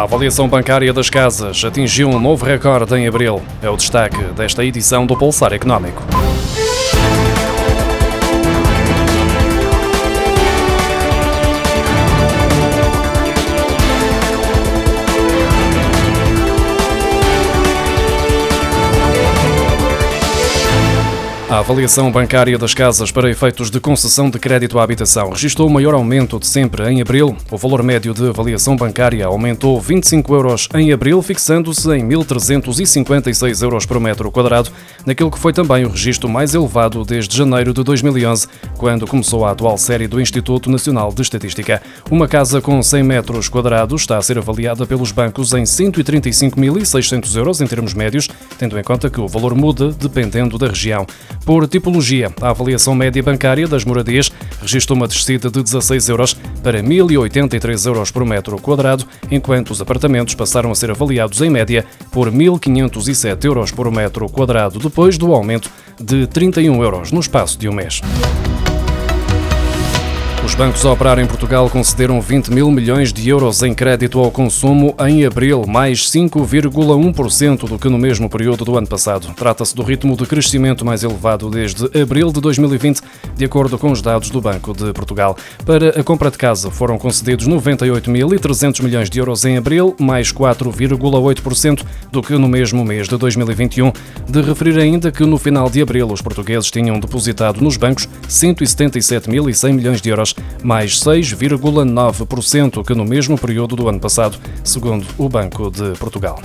A avaliação bancária das casas atingiu um novo recorde em abril. É o destaque desta edição do Pulsar Económico. A avaliação bancária das casas para efeitos de concessão de crédito à habitação registrou o maior aumento de sempre em abril. O valor médio de avaliação bancária aumentou 25 euros em abril, fixando-se em 1.356 euros por metro quadrado, naquilo que foi também o registro mais elevado desde janeiro de 2011, quando começou a atual série do Instituto Nacional de Estatística. Uma casa com 100 metros quadrados está a ser avaliada pelos bancos em 135.600 euros em termos médios, tendo em conta que o valor muda dependendo da região. Por tipologia, a avaliação média bancária das moradias registrou uma descida de 16 euros para 1.083 euros por metro quadrado, enquanto os apartamentos passaram a ser avaliados em média por 1.507 euros por metro quadrado, depois do aumento de 31 euros no espaço de um mês. Os bancos a operar em Portugal concederam 20 mil milhões de euros em crédito ao consumo em abril, mais 5,1% do que no mesmo período do ano passado. Trata-se do ritmo de crescimento mais elevado desde abril de 2020, de acordo com os dados do Banco de Portugal. Para a compra de casa foram concedidos 98.300 milhões de euros em abril, mais 4,8% do que no mesmo mês de 2021. De referir ainda que no final de abril os portugueses tinham depositado nos bancos 177.100 milhões de euros mais 6,9% que no mesmo período do ano passado, segundo o Banco de Portugal.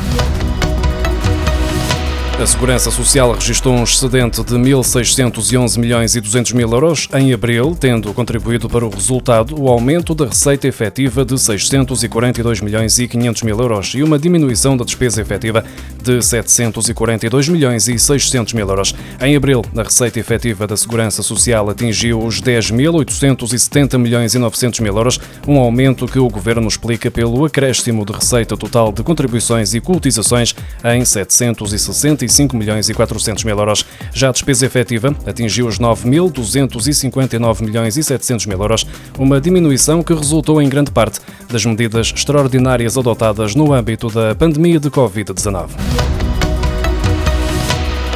A Segurança Social registrou um excedente de 1.611 milhões e 200 mil euros em abril, tendo contribuído para o resultado o aumento da receita efetiva de 642 milhões e 500 mil euros e uma diminuição da despesa efetiva de 742 milhões e 600 mil euros. Em abril, a receita efetiva da Segurança Social atingiu os 10.870 milhões e 900 mil euros, um aumento que o Governo explica pelo acréscimo de receita total de contribuições e cotizações em 760 45 milhões e 400 mil euros. Já a despesa efetiva atingiu os 9.259 milhões e 700 mil euros, uma diminuição que resultou em grande parte das medidas extraordinárias adotadas no âmbito da pandemia de Covid-19.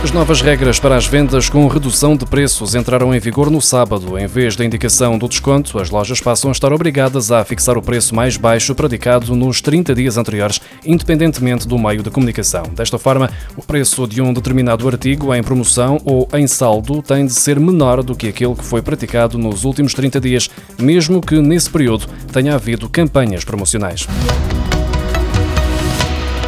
As novas regras para as vendas com redução de preços entraram em vigor no sábado. Em vez da indicação do desconto, as lojas passam a estar obrigadas a fixar o preço mais baixo praticado nos 30 dias anteriores, independentemente do meio de comunicação. Desta forma, o preço de um determinado artigo em promoção ou em saldo tem de ser menor do que aquele que foi praticado nos últimos 30 dias, mesmo que nesse período tenha havido campanhas promocionais.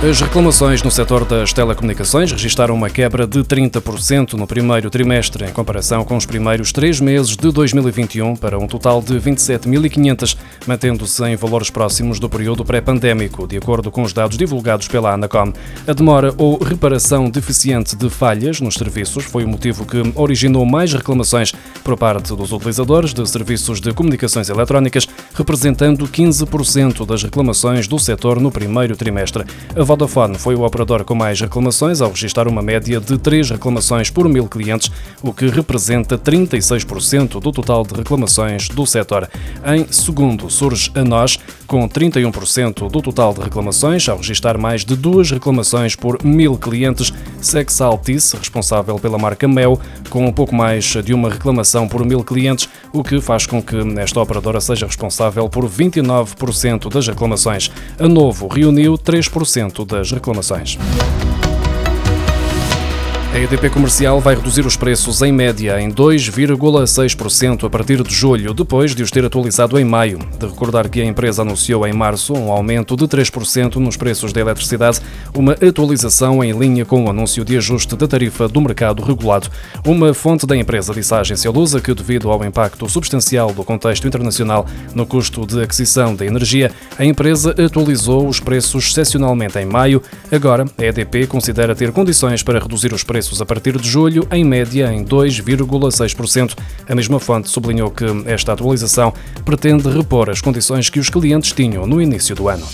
As reclamações no setor das telecomunicações registaram uma quebra de 30% no primeiro trimestre, em comparação com os primeiros três meses de 2021, para um total de 27.500, mantendo-se em valores próximos do período pré-pandémico, de acordo com os dados divulgados pela Anacom. A demora ou reparação deficiente de falhas nos serviços foi o motivo que originou mais reclamações por parte dos utilizadores de serviços de comunicações eletrónicas, representando 15% das reclamações do setor no primeiro trimestre. A Vodafone foi o operador com mais reclamações, ao registrar uma média de 3 reclamações por mil clientes, o que representa 36% do total de reclamações do setor. Em segundo, surge a Nós, com 31% do total de reclamações, ao registrar mais de duas reclamações por mil clientes. Sex Altice, responsável pela marca Mel, com um pouco mais de uma reclamação por mil clientes, o que faz com que esta operadora seja responsável por 29% das reclamações. A Novo reuniu 3% das reclamações. A EDP Comercial vai reduzir os preços em média em 2,6% a partir de julho, depois de os ter atualizado em maio. De recordar que a empresa anunciou em março um aumento de 3% nos preços da eletricidade, uma atualização em linha com o anúncio de ajuste da tarifa do mercado regulado. Uma fonte da empresa disse à agência Lusa que, devido ao impacto substancial do contexto internacional no custo de aquisição da energia, a empresa atualizou os preços excepcionalmente em maio. Agora, a EDP considera ter condições para reduzir os preços preços a partir de julho, em média em 2,6%. A mesma fonte sublinhou que esta atualização pretende repor as condições que os clientes tinham no início do ano.